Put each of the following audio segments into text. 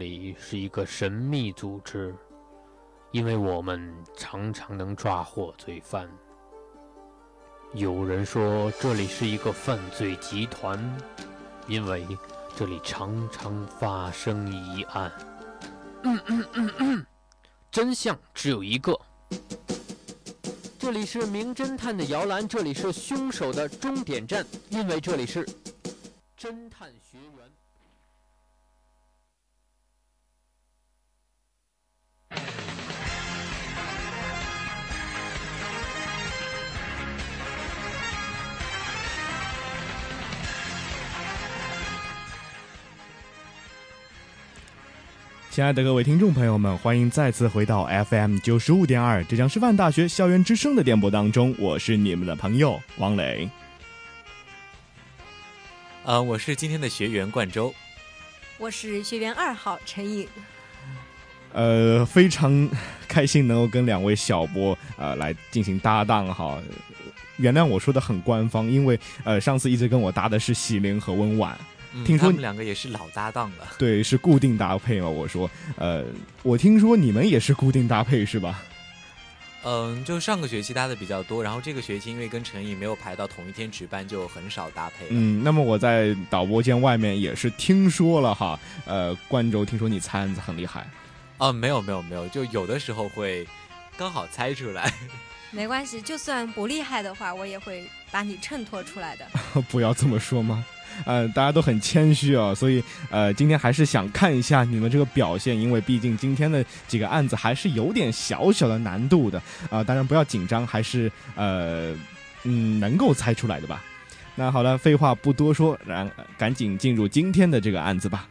里是一个神秘组织，因为我们常常能抓获罪犯。有人说这里是一个犯罪集团，因为这里常常发生疑案。嗯嗯嗯嗯，真相只有一个。这里是名侦探的摇篮，这里是凶手的终点站，因为这里是侦探学员。亲爱的各位听众朋友们，欢迎再次回到 FM 九十五点二浙江师范大学校园之声的电波当中，我是你们的朋友王磊。呃，我是今天的学员冠周，我是学员二号陈颖。呃，非常开心能够跟两位小波呃来进行搭档哈。原谅我说的很官方，因为呃上次一直跟我搭的是喜灵和温婉。听说他们两个也是老搭档了，对，是固定搭配嘛？我说，呃，我听说你们也是固定搭配是吧？嗯，就上个学期搭的比较多，然后这个学期因为跟陈毅没有排到同一天值班，就很少搭配。嗯，那么我在导播间外面也是听说了哈，呃，冠州听说你猜案子很厉害。哦，没有没有没有，就有的时候会刚好猜出来。没关系，就算不厉害的话，我也会把你衬托出来的。不要这么说嘛。呃，大家都很谦虚啊，所以呃，今天还是想看一下你们这个表现，因为毕竟今天的几个案子还是有点小小的难度的啊。当然不要紧张，还是呃嗯能够猜出来的吧。那好了，废话不多说，然赶紧进入今天的这个案子吧。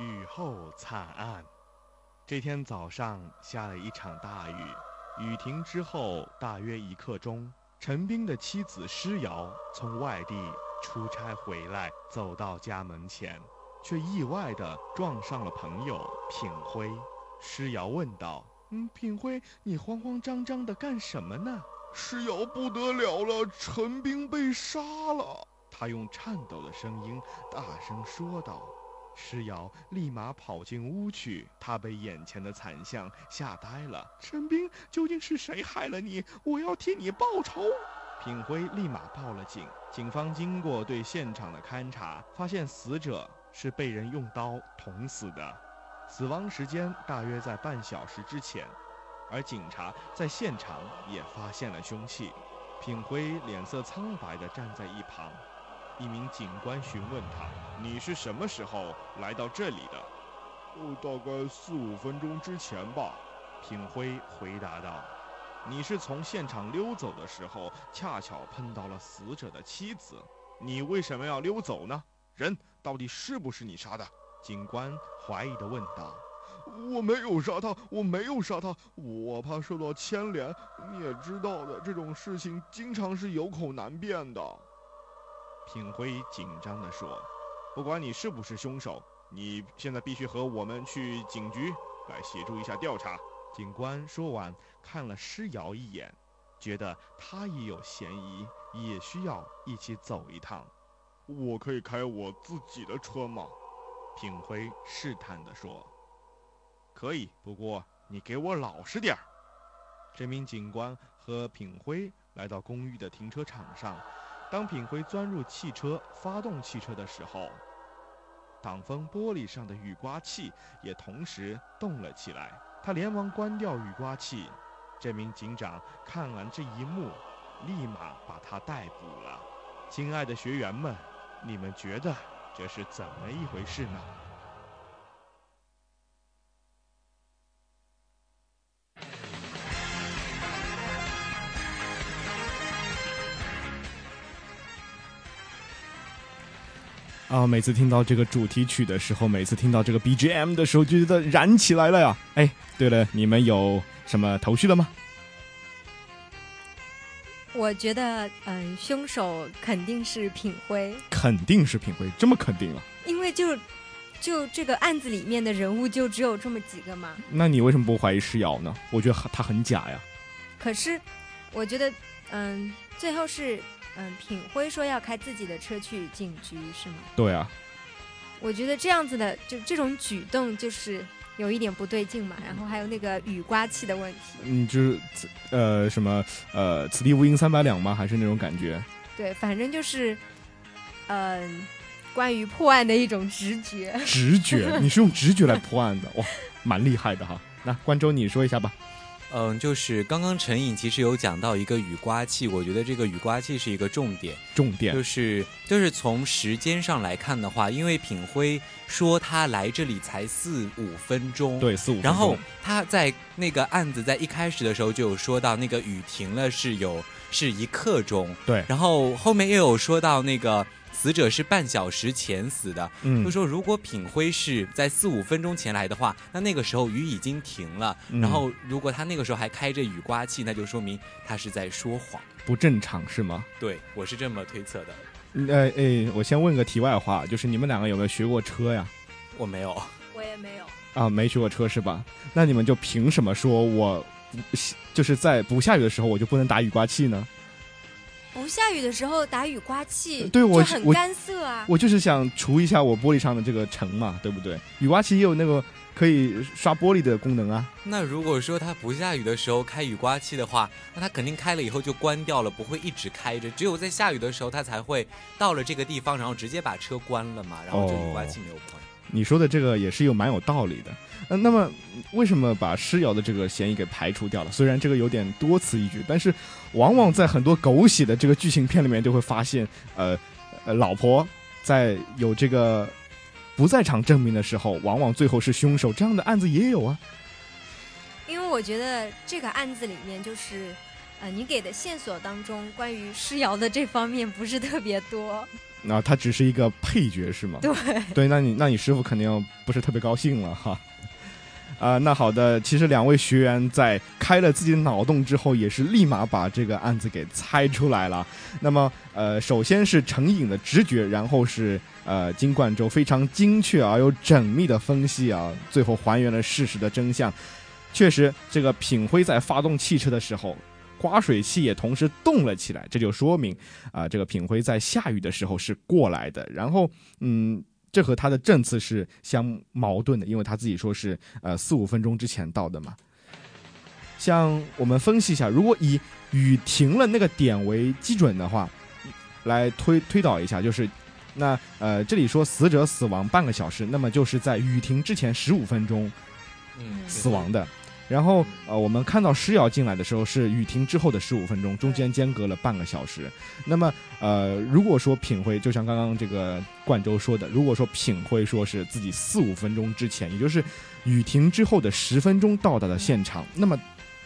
雨后惨案。这天早上下了一场大雨，雨停之后大约一刻钟，陈兵的妻子施瑶从外地出差回来，走到家门前，却意外地撞上了朋友品辉。施瑶问道：“嗯，品辉，你慌慌张张的干什么呢？”施瑶不得了了，陈兵被杀了。他用颤抖的声音大声说道。施瑶立马跑进屋去，他被眼前的惨象吓呆了。陈斌，究竟是谁害了你？我要替你报仇！品辉立马报了警。警方经过对现场的勘查，发现死者是被人用刀捅死的，死亡时间大约在半小时之前。而警察在现场也发现了凶器。品辉脸色苍白地站在一旁。一名警官询问他：“你是什么时候来到这里的？”“哦，大概四五分钟之前吧。”品辉回答道。“你是从现场溜走的时候，恰巧碰到了死者的妻子。你为什么要溜走呢？人到底是不是你杀的？”警官怀疑地问道。“我没有杀他，我没有杀他，我怕受到牵连。你也知道的，这种事情经常是有口难辩的。”品辉紧张地说：“不管你是不是凶手，你现在必须和我们去警局来协助一下调查。”警官说完，看了施瑶一眼，觉得他也有嫌疑，也需要一起走一趟。我可以开我自己的车吗？品辉试探地说：“可以，不过你给我老实点儿。”这名警官和品辉来到公寓的停车场上。当品辉钻入汽车发动汽车的时候，挡风玻璃上的雨刮器也同时动了起来。他连忙关掉雨刮器。这名警长看完这一幕，立马把他逮捕了。亲爱的学员们，你们觉得这是怎么一回事呢？啊，每次听到这个主题曲的时候，每次听到这个 BGM 的时候，就觉得燃起来了呀！哎，对了，你们有什么头绪了吗？我觉得，嗯，凶手肯定是品辉，肯定是品辉，这么肯定啊？因为就就这个案子里面的人物就只有这么几个嘛。那你为什么不怀疑施瑶呢？我觉得他很假呀。可是我觉得，嗯，最后是嗯品辉说要开自己的车去警局，是吗？对啊，我觉得这样子的就这种举动就是有一点不对劲嘛。然后还有那个雨刮器的问题，嗯，就是此呃什么呃此地无银三百两吗？还是那种感觉？对，反正就是嗯、关于破案的一种直觉。直觉，你是用直觉来破案的，哇，蛮厉害的哈。那关州你说一下吧。嗯，就是刚刚陈颖其实有讲到一个雨刮器，我觉得这个雨刮器是一个重点，重点。就是就是从时间上来看的话，因为品辉说他来这里才四五分钟，对四五分钟，然后他在那个案子在一开始的时候就有说到那个雨停了是有是一刻钟，对。然后后面又有说到那个死者是半小时前死的，嗯就说如果品辉是在四五分钟前来的话，那那个时候雨已经停了，嗯然后如果他那个时候还开着雨刮器，那就说明他是在说谎。不正常是吗？对我是这么推测的，嗯呃诶，我先问个题外话，就是你们两个有没有学过车呀？我没有。我也没有。啊，没学过车是吧？那你们就凭什么说我就是在不下雨的时候我就不能打雨刮器呢？不下雨的时候打雨刮器，对我我就很干涩啊。我就是想除一下我玻璃上的这个尘嘛，对不对？雨刮器也有那个可以刷玻璃的功能啊。那如果说它不下雨的时候开雨刮器的话，那它肯定开了以后就关掉了，不会一直开着。只有在下雨的时候，它才会到了这个地方，然后直接把车关了嘛，然后这个雨刮器没有关。你说的这个也是有蛮有道理的。呃，那么为什么把诗瑶的这个嫌疑给排除掉了？虽然这个有点多此一举，但是往往在很多狗血的这个剧情片里面，就会发现，呃，老婆在有这个不在场证明的时候，往往最后是凶手。这样的案子也有啊。因为我觉得这个案子里面就是，呃，你给的线索当中关于诗瑶的这方面不是特别多。那、他只是一个配角是吗？对，对，那你那你师傅肯定不是特别高兴了哈。啊、那好的，其实两位学员在开了自己的脑洞之后，也是立马把这个案子给猜出来了。那么，呃，首先是成瘾的直觉，然后是呃金冠洲非常精确而又缜密的分析啊，最后还原了事实的真相。确实，这个品辉在发动汽车的时候，刮水器也同时动了起来，这就说明啊、这个品辉在下雨的时候是过来的。然后，嗯，这和他的证词是相矛盾的，因为他自己说是呃四五分钟之前到的嘛。像我们分析一下，如果以雨停了那个点为基准的话，来推推导一下，就是那呃这里说死者死亡半个小时，那么就是在雨停之前十五分钟嗯，死亡的。然后呃，我们看到施瑶进来的时候是雨停之后的十五分钟，中间间隔了半个小时。那么呃，如果说品辉，就像刚刚这个冠州说的，如果说品辉说是自己四五分钟之前，也就是雨停之后的十分钟到达的现场，那么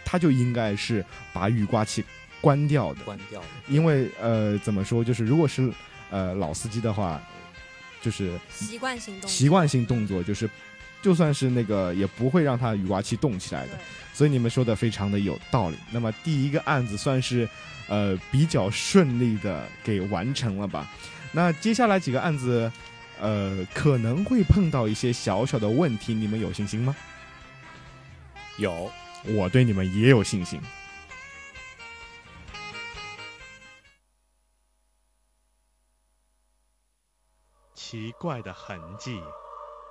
他就应该是把雨刮器关掉的，关掉的。因为呃，怎么说，就是如果是呃老司机的话，就是习惯性动作习惯性动作，就是就算是那个也不会让他雨刮器动起来的。所以你们说的非常的有道理。那么第一个案子算是呃比较顺利的给完成了吧？那接下来几个案子，呃可能会碰到一些小小的问题，你们有信心吗？有，我对你们也有信心。奇怪的痕迹。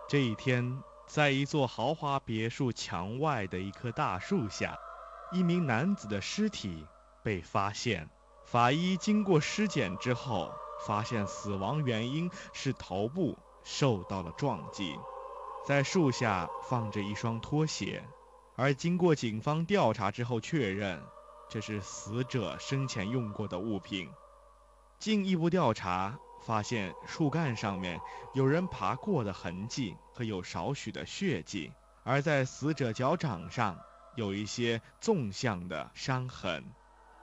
这一天，在一座豪华别墅墙外的一棵大树下，一名男子的尸体被发现。法医经过尸检之后，发现死亡原因是头部受到了撞击。在树下放着一双拖鞋，而经过警方调查之后确认，这是死者生前用过的物品。进一步调查发现，树干上面有人爬过的痕迹和有少许的血迹，而在死者脚掌上有一些纵向的伤痕，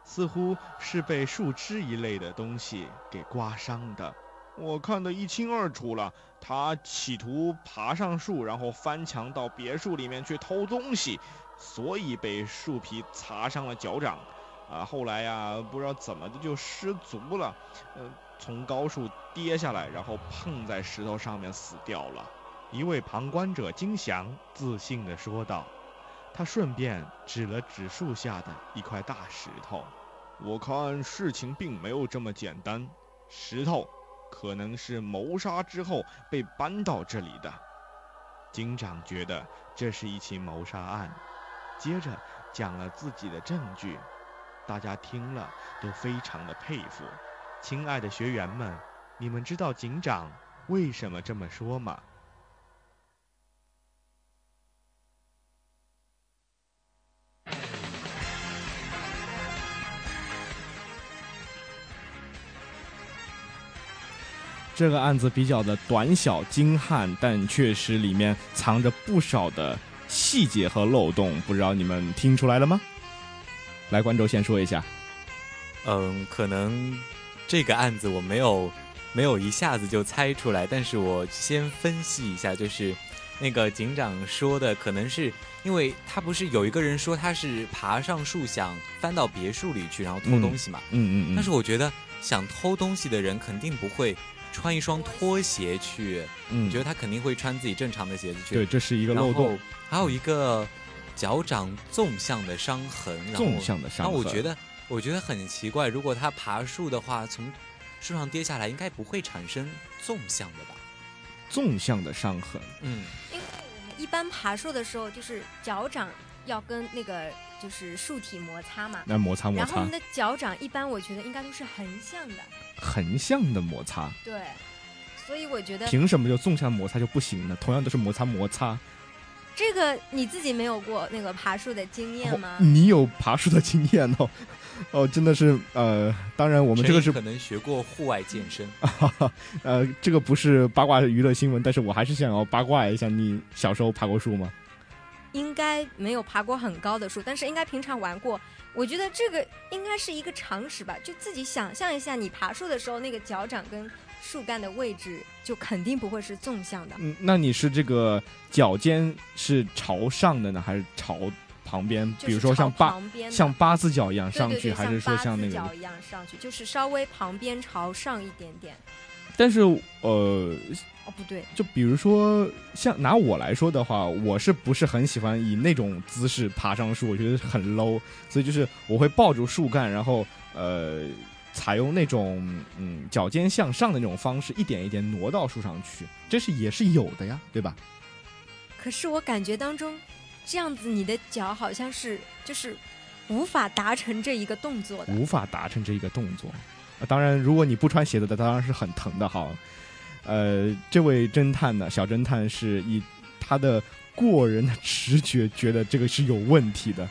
似乎是被树枝一类的东西给刮伤的。我看得一清二楚了，他企图爬上树，然后翻墙到别墅里面去偷东西，所以被树皮擦伤了脚掌。啊，后来呀，不知道怎么的就失足了，呃，从高处跌下来，然后碰在石头上面死掉了。一位旁观者金祥自信地说道：“他顺便指了指树下的一块大石头。我看事情并没有这么简单，石头可能是谋杀之后被搬到这里的。警长觉得这是一起谋杀案，接着讲了自己的证据，大家听了都非常的佩服。亲爱的学员们，你们知道警长为什么这么说吗？这个案子比较的短小精悍，但确实里面藏着不少的细节和漏洞，不知道你们听出来了吗？来，观众先说一下。嗯，可能这个案子我没有没有一下子就猜出来，但是我先分析一下，就是那个警长说的，可能是因为他不是有一个人说他是爬上树想翻到别墅里去，然后偷东西嘛。嗯嗯嗯。但是我觉得想偷东西的人肯定不会。穿一双拖鞋去，嗯，觉得他肯定会穿自己正常的鞋子去。对，这是一个漏洞。还有一个脚掌纵向的伤痕，纵向的伤痕。那我觉得，我觉得很奇怪，如果他爬树的话，从树上跌下来，应该不会产生纵向的吧？纵向的伤痕，嗯，因为我们一般爬树的时候，就是脚掌要跟那个就是树体摩擦嘛，那摩擦摩擦。然后我们的脚掌一般，我觉得应该都是横向的。横向的摩擦，对，所以我觉得凭什么就纵向摩擦就不行呢？同样都是摩擦摩擦，这个你自己没有过那个爬树的经验吗？你有爬树的经验哦，哦，真的是呃，当然我们这个是可能学过户外健身，呃，这个不是八卦娱乐新闻，但是我还是想要八卦一下，你小时候爬过树吗？应该没有爬过很高的树，但是应该平常玩过。我觉得这个应该是一个常识吧，就自己想象一下，你爬树的时候，那个脚掌跟树干的位置就肯定不会是纵向的。嗯，那你是这个脚尖是朝上的呢，还是朝旁边？比如说像八像八字脚一样上去，还是说像那个脚一样上去？就是稍微旁边朝上一点点。但是呃。哦，不对，就比如说，像拿我来说的话，我是不是很喜欢以那种姿势爬上树？我觉得很 low，所以就是我会抱住树干，然后呃，采用那种嗯脚尖向上的那种方式，一点一点挪到树上去，这是也是有的呀，对吧？可是我感觉当中，这样子你的脚好像是就是无法达成这一个动作的，无法达成这一个动作。啊当然，如果你不穿鞋子的，当然是很疼的哈。呃，这位侦探呢，小侦探是以他的过人的直觉觉得这个是有问题的。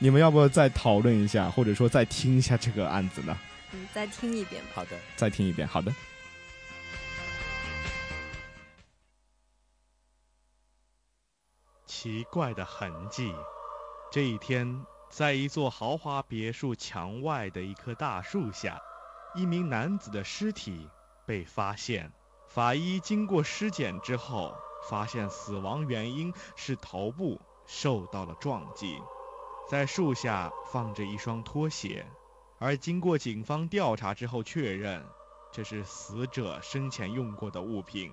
你们要不要再讨论一下，或者说再听一下这个案子呢？嗯，再听一遍。好的，再听一遍。好的。奇怪的痕迹。这一天，在一座豪华别墅墙外的一棵大树下，一名男子的尸体被发现。法医经过尸检之后，发现死亡原因是头部受到了撞击。在树下放着一双拖鞋，而经过警方调查之后确认，这是死者生前用过的物品。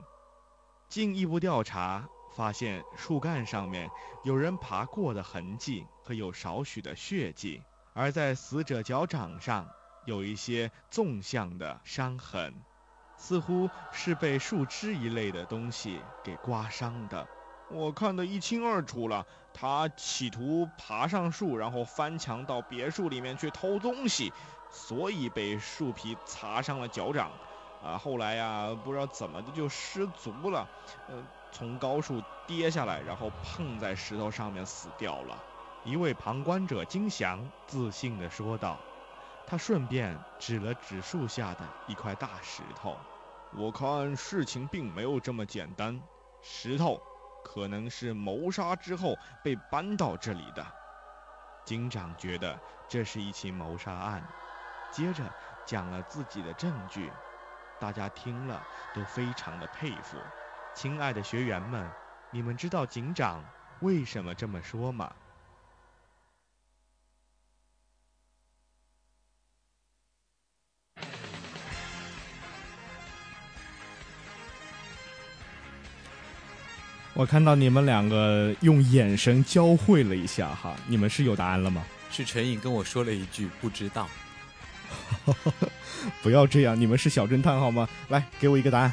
进一步调查发现，树干上面有人爬过的痕迹和有少许的血迹，而在死者脚掌上有一些纵向的伤痕。似乎是被树枝一类的东西给刮伤的，我看得一清二楚了。他企图爬上树，然后翻墙到别墅里面去偷东西，所以被树皮擦伤了脚掌。啊，后来呀，不知道怎么的就失足了，呃，从高处跌下来，然后碰在石头上面死掉了。一位旁观者金祥自信地说道，他顺便指了指树下的一块大石头。我看事情并没有这么简单，石头可能是谋杀之后被搬到这里的。警长觉得这是一起谋杀案，接着讲了自己的证据，大家听了都非常的佩服。亲爱的学员们，你们知道警长为什么这么说吗？我看到你们两个用眼神交汇了一下哈，你们是有答案了吗？是陈颖跟我说了一句不知道。不要这样，你们是小侦探好吗？来，给我一个答案。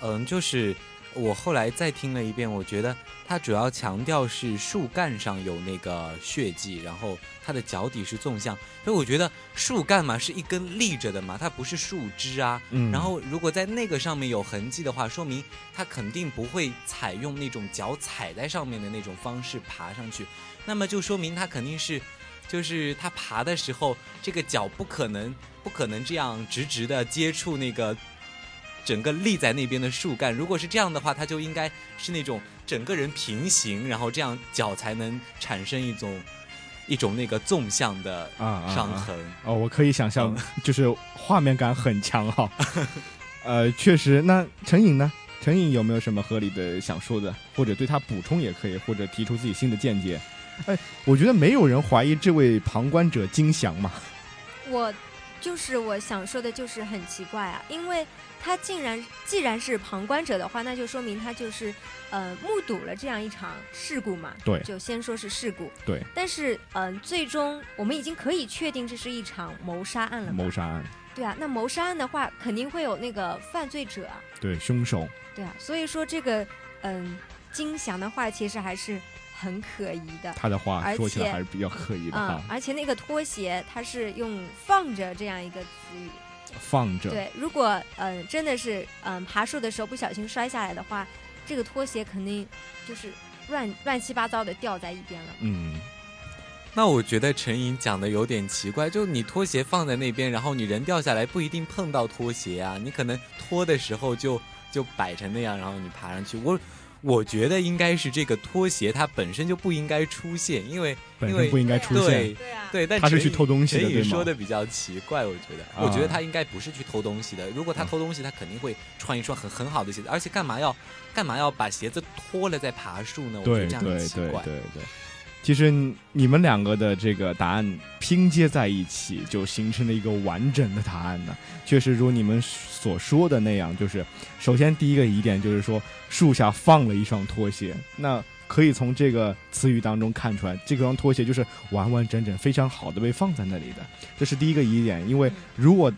嗯，就是我后来再听了一遍，我觉得它主要强调是树干上有那个血迹，然后它的脚底是纵向，所以我觉得树干嘛是一根立着的嘛，它不是树枝啊。嗯，然后如果在那个上面有痕迹的话，说明它肯定不会采用那种脚踩在上面的那种方式爬上去，那么就说明它肯定是，就是它爬的时候，这个脚不可能不可能这样直直的接触那个。整个立在那边的树干，如果是这样的话，它就应该是那种整个人平行，然后这样脚才能产生一种一种那个纵向的啊啊伤痕。哦，我可以想象，就是画面感很强哈。呃，确实。那陈颖呢？陈颖有没有什么合理的想说的，或者对他补充也可以，或者提出自己新的见解？哎，我觉得没有人怀疑这位旁观者金翔嘛。我就是我想说的，就是很奇怪啊，因为。他竟然既然是旁观者的话，那就说明他就是呃目睹了这样一场事故嘛。对，就先说是事故。对。但是嗯，最终我们已经可以确定这是一场谋杀案了。谋杀案。对啊，那谋杀案的话，肯定会有那个犯罪者。对，凶手。对啊，所以说这个嗯金祥的话其实还是很可疑的。他的话说起来还是比较可疑的啊。而且那个拖鞋，它是用放着这样一个词语。放着。对，如果嗯真的是嗯爬树的时候不小心摔下来的话，这个拖鞋肯定就是乱乱七八糟的掉在一边了。嗯，那我觉得陈颖讲的有点奇怪，就你拖鞋放在那边，然后你人掉下来不一定碰到拖鞋啊，你可能拖的时候就就摆成那样，然后你爬上去。我。我觉得应该是这个拖鞋，它本身就不应该出现，因为因为不应该出现。对对，但他是去偷东西的，对说的比较奇怪，我觉得，我觉得他应该不是去偷东西的。如果他偷东西，他肯定会穿一双很很好的鞋子，而且干嘛要干嘛要把鞋子脱了再爬树呢？我觉得这样很奇怪。对对对。其实你们两个的这个答案拼接在一起，就形成了一个完整的答案呢。确实如你们所说的那样，就是首先第一个疑点就是说树下放了一双拖鞋，那可以从这个词语当中看出来，这双拖鞋就是完完整整、非常好的被放在那里的。这是第一个疑点，因为如果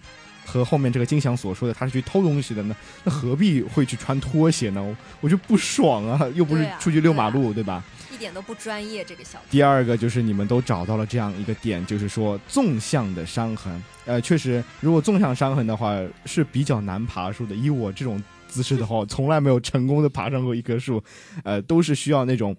和后面这个金祥所说的他是去偷东西的呢，那何必会去穿拖鞋呢？我就不爽啊，又不是出去遛马路，对吧？一点都不专业，这个小。第二个就是你们都找到了这样一个点，就是说纵向的伤痕。呃，确实，如果纵向伤痕的话是比较难爬树的。以我这种姿势的话，从来没有成功的爬上过一棵树，呃，都是需要那种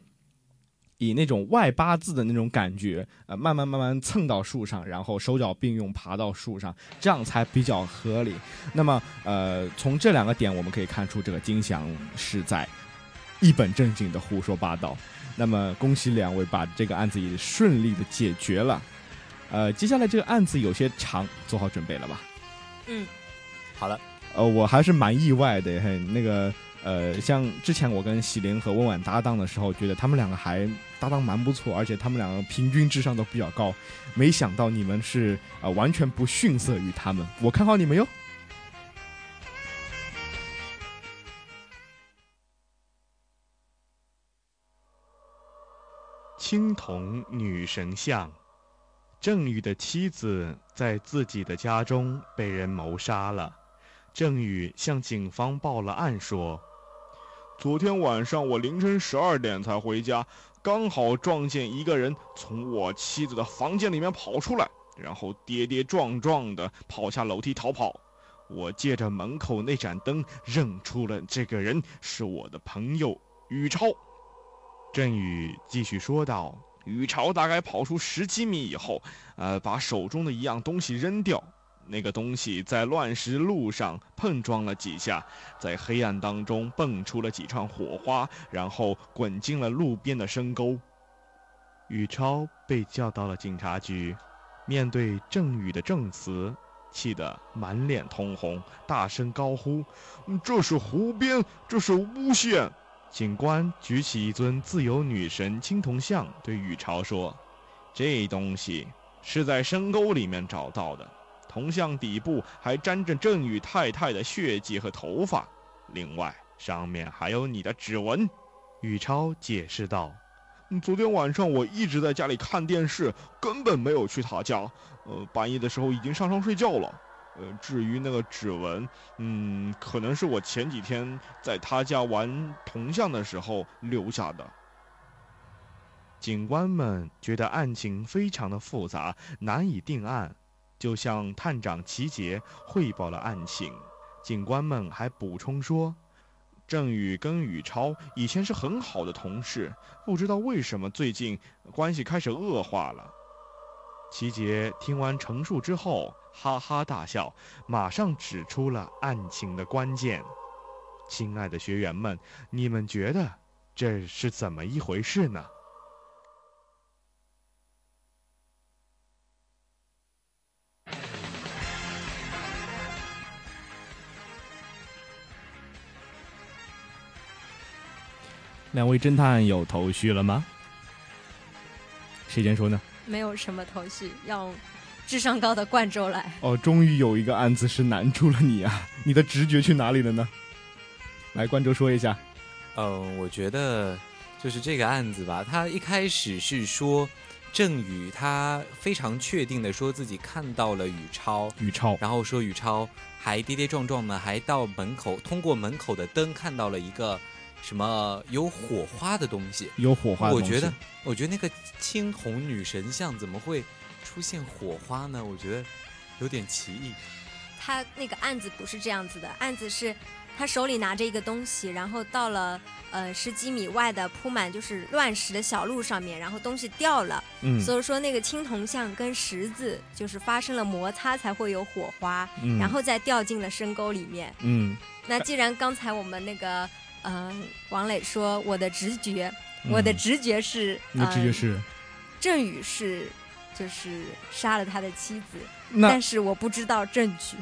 以那种外八字的那种感觉，呃，慢慢慢慢蹭到树上，然后手脚并用爬到树上，这样才比较合理。那么，呃，从这两个点我们可以看出，这个金祥是在一本正经的胡说八道。那么，恭喜两位把这个案子也顺利的解决了。呃，接下来这个案子有些长，做好准备了吧？嗯，好了。呃，我还是蛮意外的，嘿，那个呃，像之前我跟喜玲和温婉搭档的时候，觉得他们两个还搭档蛮不错，而且他们两个平均智商都比较高。没想到你们是啊，完全不逊色于他们，我看好你们哟。青铜女神像，郑宇的妻子在自己的家中被人谋杀了。郑宇向警方报了案，说：“昨天晚上我凌晨十二点才回家，刚好撞见一个人从我妻子的房间里面跑出来，然后跌跌撞撞地跑下楼梯逃跑。我借着门口那盏灯认出了这个人是我的朋友宇超。”郑宇继续说道：“宇超大概跑出十几米以后，呃，把手中的一样东西扔掉。那个东西在乱石路上碰撞了几下，在黑暗当中蹦出了几串火花，然后滚进了路边的深沟。宇超被叫到了警察局，面对郑宇的证词，气得满脸通红，大声高呼：‘这是胡编，这是诬陷！’”警官举起一尊自由女神青铜像，对宇超说：“这东西是在深沟里面找到的，铜像底部还沾着郑宇太太的血迹和头发，另外上面还有你的指纹。”宇超解释道：“昨天晚上我一直在家里看电视，根本没有去他家。呃，半夜的时候已经上床睡觉了。呃，至于那个指纹，嗯，可能是我前几天在他家玩铜像的时候留下的。”警官们觉得案情非常的复杂，难以定案，就向探长齐杰汇报了案情。警官们还补充说，郑宇跟宇超以前是很好的同事，不知道为什么最近关系开始恶化了。齐杰听完陈述之后，哈哈大笑，马上指出了案情的关键。亲爱的学员们，你们觉得这是怎么一回事呢？两位侦探有头绪了吗？谁先说呢？没有什么头绪，要智商高的冠州来。哦，终于有一个案子是难住了你啊！你的直觉去哪里了呢？来，冠州说一下。嗯，我觉得就是这个案子吧。他一开始是说郑宇，他非常确定的说自己看到了宇超，宇超，然后说宇超还跌跌撞撞的，还到门口通过门口的灯看到了一个。什么有火花的东西？有火花。我觉得，我觉得那个青铜女神像怎么会出现火花呢？我觉得有点奇异。他那个案子不是这样子的，案子是他手里拿着一个东西，然后到了呃十几米外的铺满就是乱石的小路上面，然后东西掉了，嗯，所以说那个青铜像跟石子就是发生了摩擦才会有火花，嗯，然后再掉进了深沟里面，嗯。那既然刚才我们那个。嗯，王磊说：“我的直觉，我的直觉是，你的直觉是，郑宇是，就是杀了他的妻子，但是我不知道证据。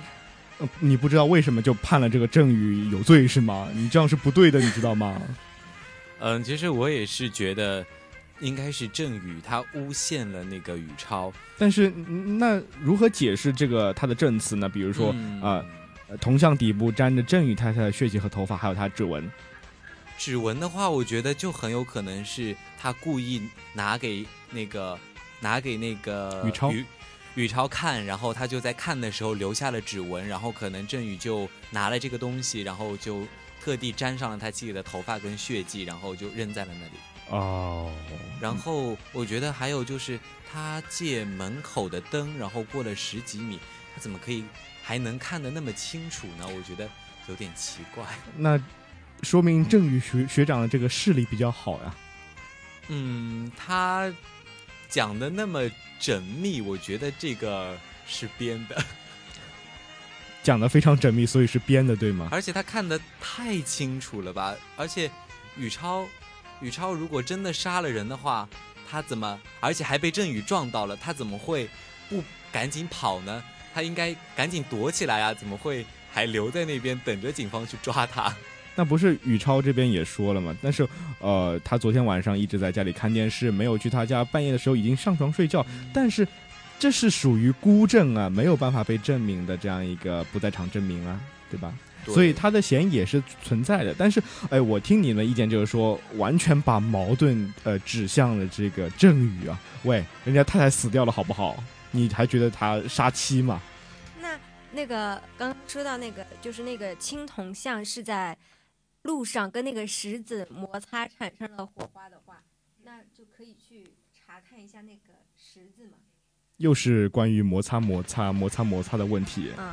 你不知道为什么就判了这个郑宇有罪是吗？你这样是不对的，你知道吗？嗯，其实我也是觉得，应该是郑宇他诬陷了那个宇超。但是那如何解释这个他的证词呢？比如说啊，铜像底部沾着郑宇太太的血迹和头发，还有他指纹。”指纹的话，我觉得就很有可能是他故意拿给那个拿给那个宇超宇宇超看，然后他就在看的时候留下了指纹，然后可能郑宇就拿了这个东西，然后就特地沾上了他自己的头发跟血迹，然后就扔在了那里。哦。然后我觉得还有就是他借门口的灯，然后过了十几米，他怎么可以还能看得那么清楚呢？我觉得有点奇怪。那。说明郑宇学学长的这个视力比较好呀。嗯，他讲的那么缜密，我觉得这个是编的。讲的非常缜密，所以是编的，对吗？而且他看的太清楚了吧？而且宇超，宇超如果真的杀了人的话，他怎么？而且还被郑宇撞到了，他怎么会不赶紧跑呢？他应该赶紧躲起来啊！怎么会还留在那边等着警方去抓他？那不是宇超这边也说了吗？但是，呃，他昨天晚上一直在家里看电视，没有去他家。半夜的时候已经上床睡觉，但是这是属于孤证啊，没有办法被证明的这样一个不在场证明啊，对吧？所以他的嫌疑也是存在的。但是，哎，我听你的意见就是说，完全把矛盾呃指向了这个郑宇啊。喂，人家太太死掉了，好不好？你还觉得他杀妻吗？那那个刚刚说到那个，就是那个青铜像是在。路上跟那个石子摩擦产生了火花的话，那就可以去查看一下那个石子嘛。又是关于摩擦摩擦摩擦摩擦的问题。嗯。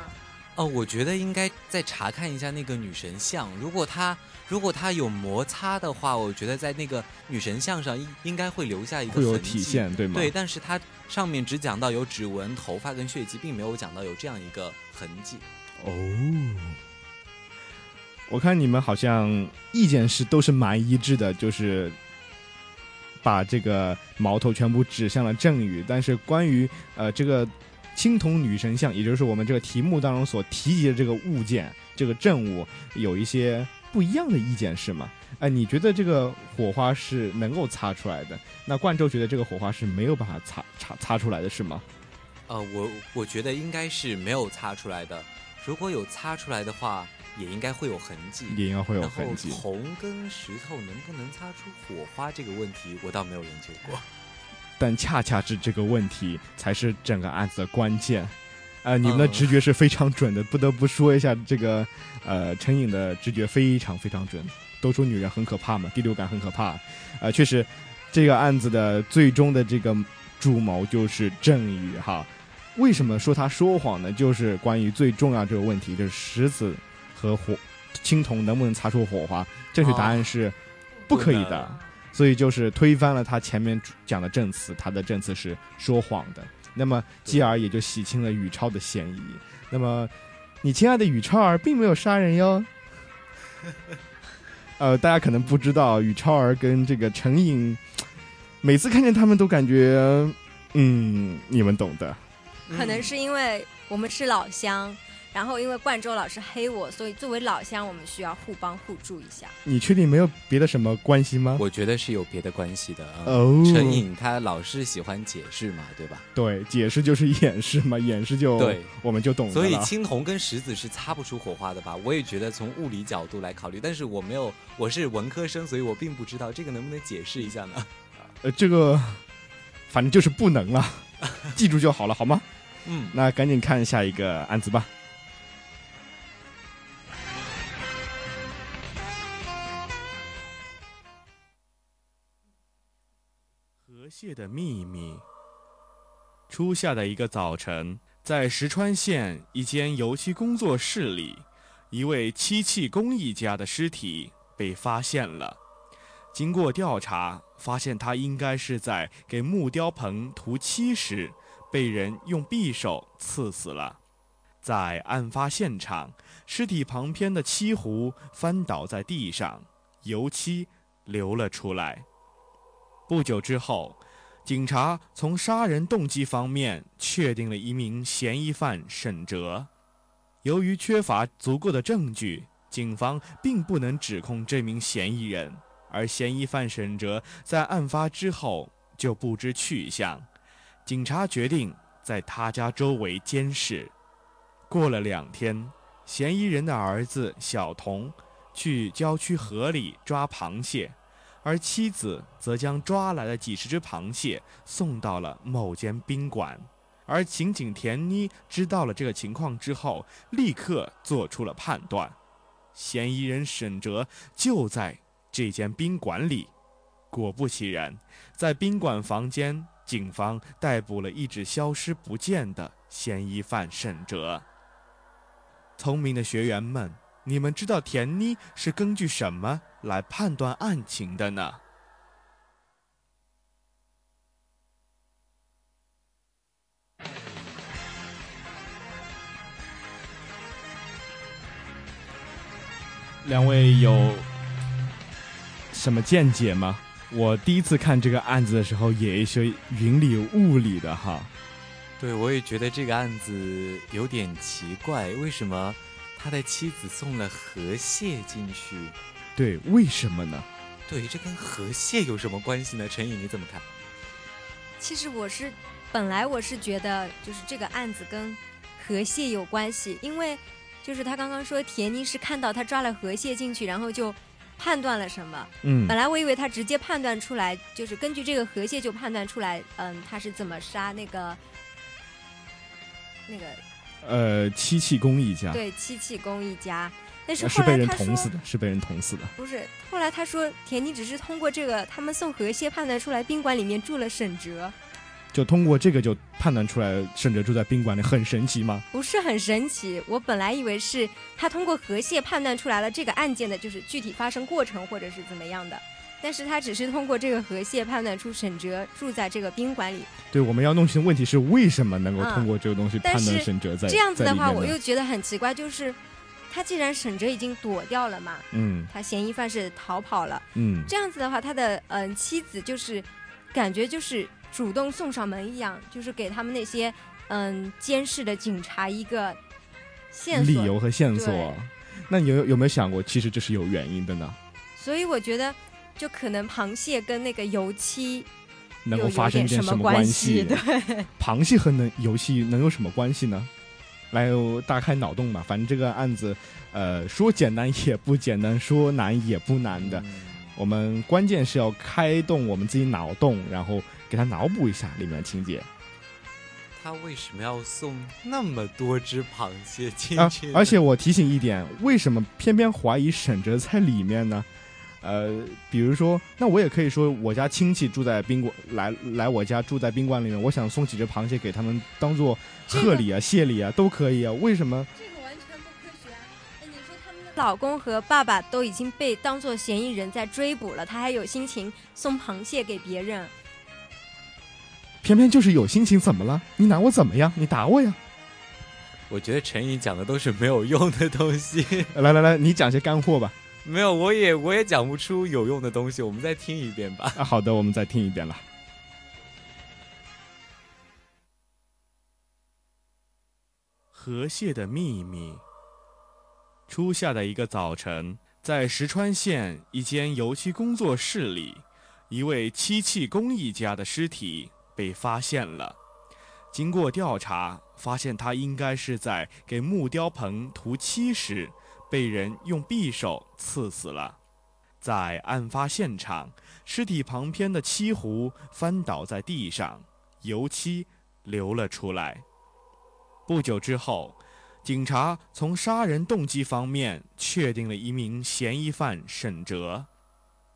哦，我觉得应该再查看一下那个女神像。如果她如果她有摩擦的话，我觉得在那个女神像上应应该会留下一个会有体现，对吗？对，但是它上面只讲到有指纹、头发跟血迹，并没有讲到有这样一个痕迹。哦。我看你们好像意见是都是蛮一致的，就是把这个矛头全部指向了郑宇。但是关于呃这个青铜女神像，也就是我们这个题目当中所提及的这个物件、这个证物，有一些不一样的意见是吗？哎，你觉得这个火花是能够擦出来的？那冠州觉得这个火花是没有办法擦擦擦出来的是吗？呃，我我觉得应该是没有擦出来的。如果有擦出来的话。也应该会有痕迹。也应该会有痕迹。铜跟石头能不能擦出火花这个问题，我倒没有研究过。但恰恰是这个问题才是整个案子的关键。呃，你们的嗯直觉是非常准的，不得不说一下这个，呃，陈颖的直觉非常非常准。都说女人很可怕嘛，第六感很可怕。呃，确实，这个案子的最终的这个主谋就是郑宇哈。为什么说他说谎呢？就是关于最重要这个问题，就是石子和火青铜能不能擦出火花？正确答案是不可以的。所以就是推翻了他前面讲的证词，他的证词是说谎的。那么继而也就洗清了宇超的嫌疑。那么，你亲爱的宇超儿并没有杀人哟。呃，大家可能不知道，宇超儿跟这个陈颖，每次看见他们都感觉，嗯，你们懂的。可能是因为我们是老乡，然后因为冠州老师黑我，所以作为老乡，我们需要互帮互助一下。你确定没有别的什么关系吗？我觉得是有别的关系的。嗯哦，陈颖他老是喜欢解释嘛，对吧？对，解释就是掩饰嘛，掩饰就对，我们就懂了。所以青铜跟石子是擦不出火花的吧？我也觉得从物理角度来考虑，但是我没有，我是文科生，所以我并不知道这个能不能解释一下呢？呃，这个反正就是不能了，记住就好了，好吗？嗯，那赶紧看下一个案子吧。蟹的秘密。初夏的一个早晨，在石川县一间油漆工作室里，一位漆器工艺家的尸体被发现了。经过调查，发现他应该是在给木雕棚涂漆时，被人用匕首刺死了。在案发现场，尸体旁边的漆壶翻倒在地上，油漆流了出来。不久之后，警察从杀人动机方面确定了一名嫌疑犯沈哲。由于缺乏足够的证据，警方并不能指控这名嫌疑人，而嫌疑犯沈哲在案发之后就不知去向。警察决定在他家周围监视。过了两天，嫌疑人的儿子小童去郊区河里抓螃蟹，而妻子则将抓来的几十只螃蟹送到了某间宾馆。而刑警田妮知道了这个情况之后，立刻做出了判断：嫌疑人沈哲就在这间宾馆里。果不其然，在宾馆房间，警方逮捕了一直消失不见的嫌疑犯沈哲。聪明的学员们，你们知道田妮是根据什么来判断案情的呢？两位有什么见解吗？我第一次看这个案子的时候，也是云里雾里的哈。对，我也觉得这个案子有点奇怪，为什么他的妻子送了河蟹进去？对，为什么呢？对，这跟河蟹有什么关系呢？陈颖，你怎么看？其实我是本来我是觉得就是这个案子跟河蟹有关系，因为就是他刚刚说田妮是看到他抓了河蟹进去，然后就判断了什么。嗯本来我以为他直接判断出来，就是根据这个河蟹就判断出来，嗯，他是怎么杀那个那个呃，漆器工艺家对漆器工艺家。但是呃是被人捅死的，是被人捅死的。不是，后来他说田妮只是通过这个他们送河蟹判断出来宾馆里面住了沈哲，就通过这个就判断出来，沈哲住在宾馆里，很神奇吗？不是很神奇。我本来以为是他通过河蟹判断出来了这个案件的就是具体发生过程或者是怎么样的，但是他只是通过这个河蟹判断出沈哲住在这个宾馆里。对，我们要弄清问题是为什么能够嗯通过这个东西判断沈哲在这样子的话，我又觉得很奇怪，就是他既然沈哲已经躲掉了嘛，嗯他嫌疑犯是逃跑了，嗯这样子的话，他的嗯、妻子就是感觉就是主动送上门一样，就是给他们那些嗯监视的警察一个线索。理由和线索。那你有有没有想过，其实这是有原因的呢？所以我觉得，就可能螃蟹跟那个油漆能够有发生一点什么么关系？对，螃蟹和能游戏能有什么关系呢？来大开脑洞吧。反正这个案子，呃，说简单也不简单，说难也不难的。嗯我们关键是要开动我们自己脑洞，然后给他脑补一下里面的情节他为什么要送那么多只螃蟹进啊去呢？。而且我提醒一点，为什么偏偏怀疑沈哲在里面呢？呃，比如说，那我也可以说，我家亲戚住在宾馆，来来我家住在宾馆里面，我想送几只螃蟹给他们当做贺礼啊、谢礼啊，都可以啊。为什么？这个完全不科学啊！哎，你说他们的老公和爸爸都已经被当做嫌疑人在追捕了，他还有心情送螃蟹给别人？偏偏就是有心情，怎么了？你拿我怎么样？你打我呀！我觉得陈颖讲的都是没有用的东西，来来来，你讲些干货吧。没有，我也我也讲不出有用的东西。我们再听一遍吧。好的，我们再听一遍了。河蟹的秘密。初夏的一个早晨，在石川县一间油漆工作室里，一位漆器工艺家的尸体被发现了。经过调查，发现他应该是在给木雕棚涂漆时，被人用匕首刺死了。在案发现场，尸体旁边的漆壶翻倒在地上，油漆流了出来。不久之后，警察从杀人动机方面确定了一名嫌疑犯沈哲。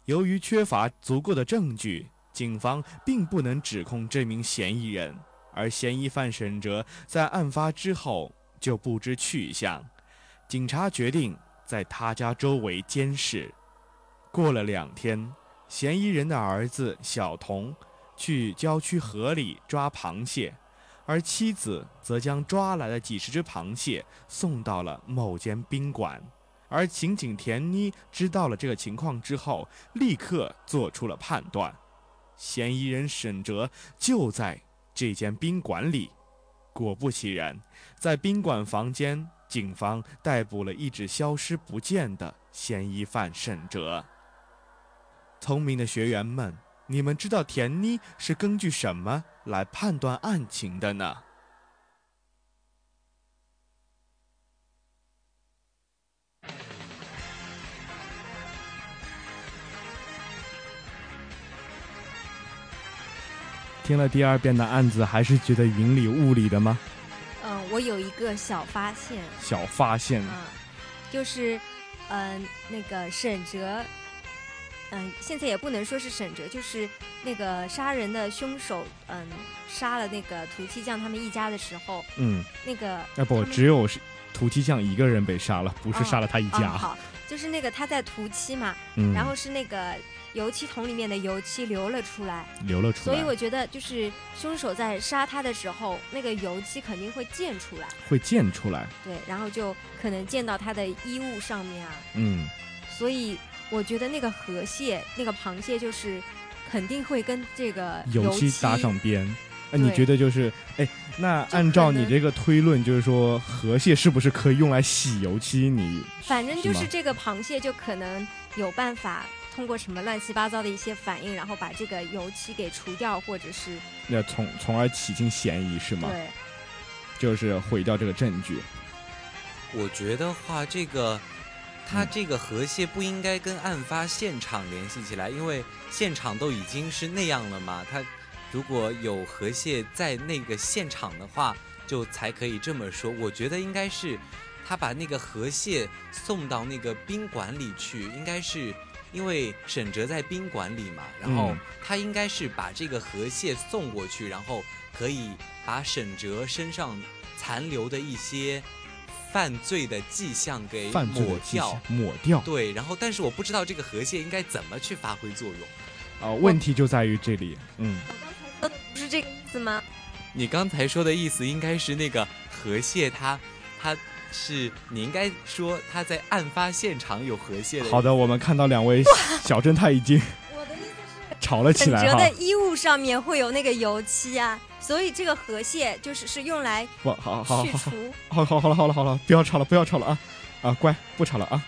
由于缺乏足够的证据，警方并不能指控这名嫌疑人，而嫌疑犯沈哲在案发之后就不知去向。警察决定在他家周围监视。过了两天，嫌疑人的儿子小童去郊区河里抓螃蟹，而妻子则将抓来的几十只螃蟹送到了某间宾馆。而刑警田妮知道了这个情况之后，立刻做出了判断：嫌疑人沈哲就在这间宾馆里。果不其然，在宾馆房间，警方逮捕了一直消失不见的嫌疑犯沈哲。聪明的学员们，你们知道田妮是根据什么来判断案情的呢？听了第二遍的案子，还是觉得云里雾里的吗？嗯，我有一个小发现小发现，啊，就是，嗯、那个沈哲，嗯、现在也不能说是沈哲，就是那个杀人的凶手，嗯，杀了那个涂漆匠他们一家的时候，嗯，那个哎不，只有是涂漆匠一个人被杀了，不是哦杀了他一哦家。好，就是那个他在涂漆嘛，嗯，然后是那个油漆桶里面的油漆流了出来，流了出来，所以我觉得就是凶手在杀他的时候，那个油漆肯定会溅出来，会溅出来。对，然后就可能溅到他的衣物上面啊，嗯，所以我觉得那个河蟹、那个螃蟹就是肯定会跟这个油漆漆搭上边。那你觉得就是，哎，那按照你这个推论，就是说河蟹是不是可以用来洗油漆？你反正就是这个螃蟹就可能有办法通过什么乱七八糟的一些反应，然后把这个油漆给除掉，或者是那从从而起清嫌疑是吗？对，就是毁掉这个证据。我觉得话，这个他嗯这个河蟹不应该跟案发现场联系起来，因为现场都已经是那样了嘛。他如果有河蟹在那个现场的话，就才可以这么说。我觉得应该是他把那个河蟹送到那个宾馆里去，应该是因为沈哲在宾馆里嘛，然后嗯他应该是把这个河蟹送过去，然后可以把沈哲身上残留的一些犯罪的迹象给抹掉。抹掉对，然后但是我不知道这个河蟹应该怎么去发挥作用。啊、问题就在于这里。嗯，呃，不是这个意思吗？你刚才说的意思应该是那个河蟹它，它是你应该说他在案发现场有河蟹的。好的，我们看到两位小侦探已经我的意思是。吵了起来哈沈哲的。衣物上面会有那个油漆啊，所以这个河蟹就是是用来哇，好好好好去除。好好好了好了好了，不要吵了不要吵了啊啊，乖，不吵了啊。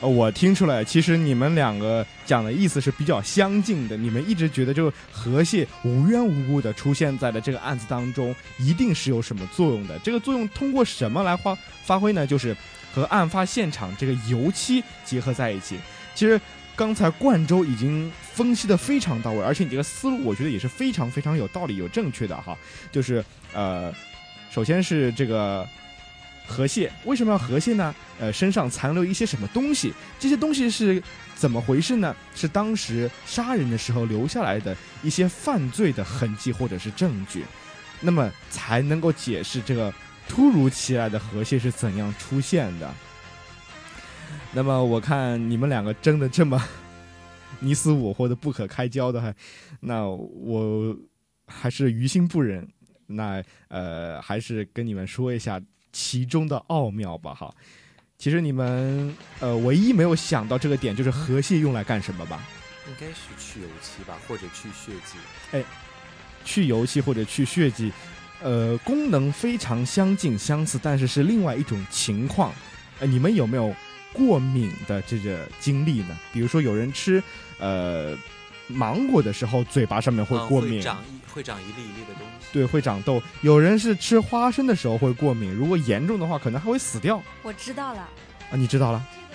呃，我听出来，其实你们两个讲的意思是比较相近的。你们一直觉得，这个河蟹无缘无故的出现在了这个案子当中，一定是有什么作用的。这个作用通过什么来发发挥呢？就是和案发现场这个油漆结合在一起。其实刚才冠州已经分析的非常到位，而且你这个思路，我觉得也是非常非常有道理、有正确的哈。就是呃，首先是这个。河蟹为什么要河蟹呢？呃，身上残留一些什么东西？这些东西是怎么回事呢？是当时杀人的时候留下来的一些犯罪的痕迹或者是证据，那么才能够解释这个突如其来的河蟹是怎样出现的。那么我看你们两个争的这么你死我活的不可开交的，那我还是于心不忍。那呃，还是跟你们说一下。其中的奥妙吧，哈，其实你们呃，唯一没有想到这个点就是河蟹用来干什么吧？应该是去油漆吧，或者去血迹。哎，去油漆或者去血迹，呃，功能非常相近相似，但是是另外一种情况。呃，你们有没有过敏的这个经历呢？比如说有人吃呃芒果的时候，嘴巴上面会过敏。会长一粒一粒的东西，对，会长痘。有人是吃花生的时候会过敏，如果严重的话，可能还会死掉。我知道了，啊，你知道了？这个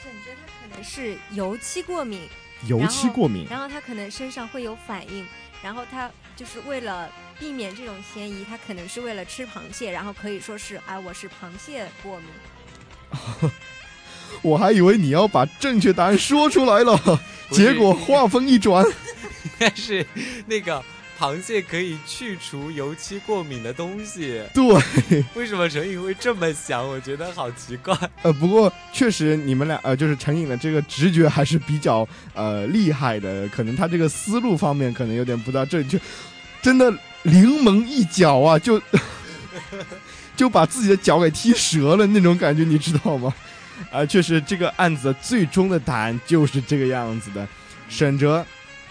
沈哲他可能是油漆过敏，油漆过敏，然后他可能身上会有反应，然后他就是为了避免这种嫌疑，他可能是为了吃螃蟹，然后可以说是，哎，我是螃蟹过敏。我还以为你要把正确答案说出来了，结果话锋一转，应该是那个。螃蟹可以去除油漆过敏的东西。对，为什么陈颖会这么想？我觉得好奇怪。呃，不过确实你们俩呃，就是陈颖的这个直觉还是比较呃厉害的，可能他这个思路方面可能有点不大正确。真的临门一脚啊，就 就把自己的脚给踢折了那种感觉，你知道吗？啊，确实这个案子最终的答案就是这个样子的，沈哲。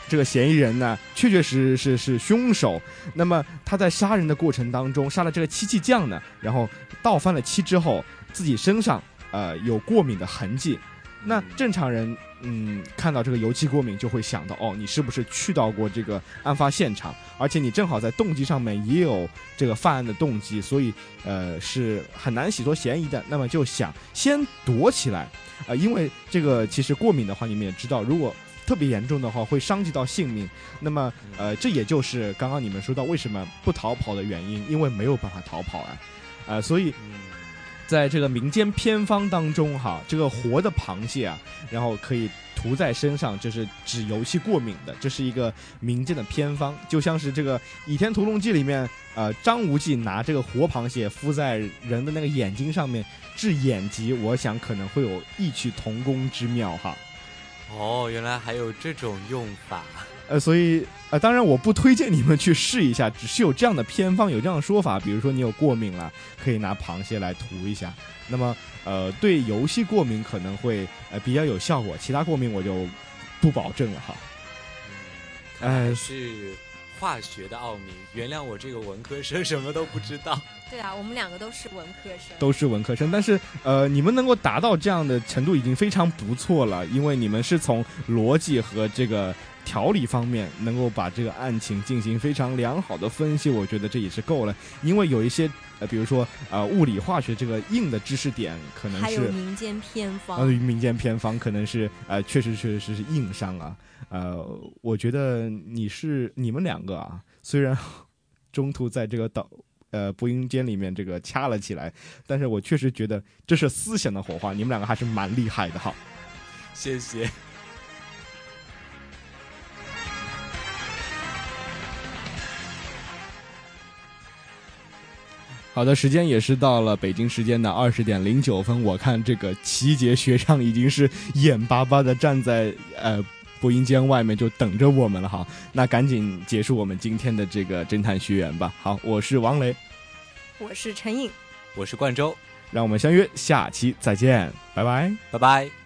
这个嫌疑人呢，确确实实是凶手。那么他在杀人的过程当中，杀了这个漆器匠呢，然后倒翻了漆之后，自己身上呃有过敏的痕迹。那正常人嗯看到这个油漆过敏，就会想到哦，你是不是去到过这个案发现场？而且你正好在动机上面也有这个犯案的动机，所以呃是很难洗脱嫌疑的。那么就想先躲起来呃，因为这个其实过敏的话，你们也知道，如果特别严重的话会伤及到性命，那么呃，这也就是刚刚你们说到为什么不逃跑的原因，因为没有办法逃跑啊，呃，所以在这个民间偏方当中哈，这个活的螃蟹啊，然后可以涂在身上，就是治油漆过敏的，这是一个民间的偏方，就像是这个《倚天屠龙记》里面，呃，张无忌拿这个活螃蟹敷在人的那个眼睛上面治眼疾，我想可能会有异曲同工之妙哈。哦，原来还有这种用法，呃，所以呃，当然我不推荐你们去试一下，只是有这样的偏方，有这样的说法，比如说你有过敏了，可以拿螃蟹来涂一下。那么，呃，对游戏过敏可能会呃比较有效果，其他过敏我就不保证了哈。哎，是。化学的奥秘，原谅我这个文科生什么都不知道。对啊，我们两个都是文科生，都是文科生。但是，呃，你们能够达到这样的程度已经非常不错了，因为你们是从逻辑和这个条理方面能够把这个案情进行非常良好的分析。我觉得这也是够了。因为有一些，呃，比如说，呃，物理化学这个硬的知识点，可能是还有民间偏方，呃，民间偏方可能是，呃，确实确实是硬伤啊。呃，我觉得你是你们两个啊，虽然中途在这个导呃播音间里面这个掐了起来，但是我确实觉得这是思想的火花，你们两个还是蛮厉害的哈。谢谢。好的，时间也是到了北京时间的二十点零九分，我看这个齐杰学长已经是眼巴巴的站在呃。播音间外面就等着我们了哈，那赶紧结束我们今天的这个侦探学员吧。好，我是王雷，我是陈颖，我是冠周，让我们相约下期再见，拜拜，拜拜。